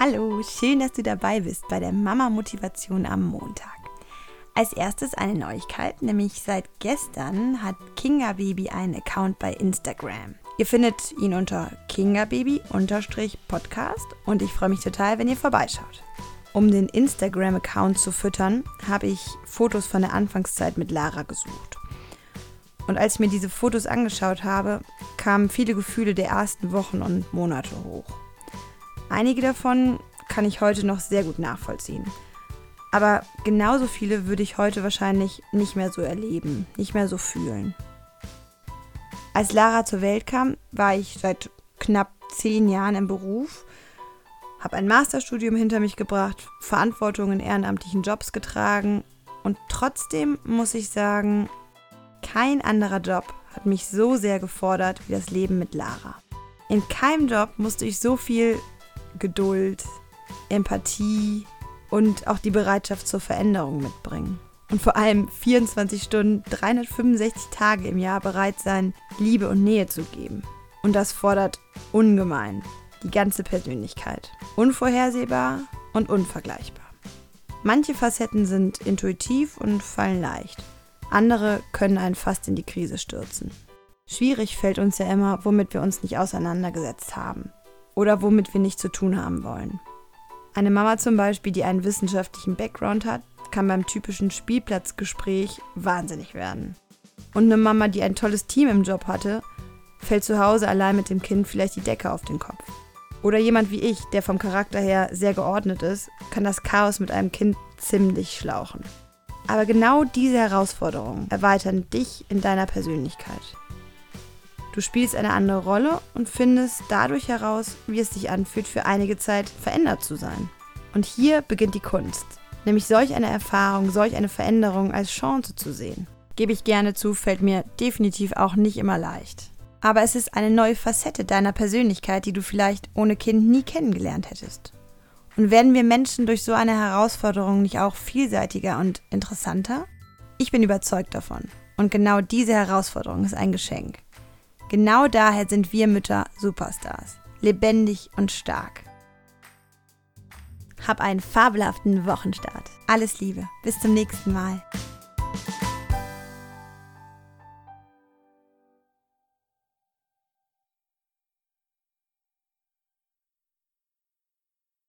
Hallo, schön, dass du dabei bist bei der Mama Motivation am Montag. Als erstes eine Neuigkeit, nämlich seit gestern hat Kinga Baby einen Account bei Instagram. Ihr findet ihn unter kingababy-podcast und ich freue mich total, wenn ihr vorbeischaut. Um den Instagram-Account zu füttern, habe ich Fotos von der Anfangszeit mit Lara gesucht. Und als ich mir diese Fotos angeschaut habe, kamen viele Gefühle der ersten Wochen und Monate hoch. Einige davon kann ich heute noch sehr gut nachvollziehen. Aber genauso viele würde ich heute wahrscheinlich nicht mehr so erleben, nicht mehr so fühlen. Als Lara zur Welt kam, war ich seit knapp zehn Jahren im Beruf, habe ein Masterstudium hinter mich gebracht, Verantwortung in ehrenamtlichen Jobs getragen und trotzdem muss ich sagen, kein anderer Job hat mich so sehr gefordert wie das Leben mit Lara. In keinem Job musste ich so viel Geduld, Empathie und auch die Bereitschaft zur Veränderung mitbringen. Und vor allem 24 Stunden, 365 Tage im Jahr bereit sein, Liebe und Nähe zu geben. Und das fordert ungemein die ganze Persönlichkeit. Unvorhersehbar und unvergleichbar. Manche Facetten sind intuitiv und fallen leicht. Andere können einen fast in die Krise stürzen. Schwierig fällt uns ja immer, womit wir uns nicht auseinandergesetzt haben oder womit wir nichts zu tun haben wollen. Eine Mama zum Beispiel, die einen wissenschaftlichen Background hat, kann beim typischen Spielplatzgespräch wahnsinnig werden. Und eine Mama, die ein tolles Team im Job hatte, fällt zu Hause allein mit dem Kind vielleicht die Decke auf den Kopf. Oder jemand wie ich, der vom Charakter her sehr geordnet ist, kann das Chaos mit einem Kind ziemlich schlauchen. Aber genau diese Herausforderungen erweitern dich in deiner Persönlichkeit. Du spielst eine andere Rolle und findest dadurch heraus, wie es sich anfühlt, für einige Zeit verändert zu sein. Und hier beginnt die Kunst, nämlich solch eine Erfahrung, solch eine Veränderung als Chance zu sehen. Gebe ich gerne zu, fällt mir definitiv auch nicht immer leicht. Aber es ist eine neue Facette deiner Persönlichkeit, die du vielleicht ohne Kind nie kennengelernt hättest. Und werden wir Menschen durch so eine Herausforderung nicht auch vielseitiger und interessanter? Ich bin überzeugt davon. Und genau diese Herausforderung ist ein Geschenk. Genau daher sind wir Mütter Superstars. Lebendig und stark. Hab einen fabelhaften Wochenstart. Alles Liebe. Bis zum nächsten Mal.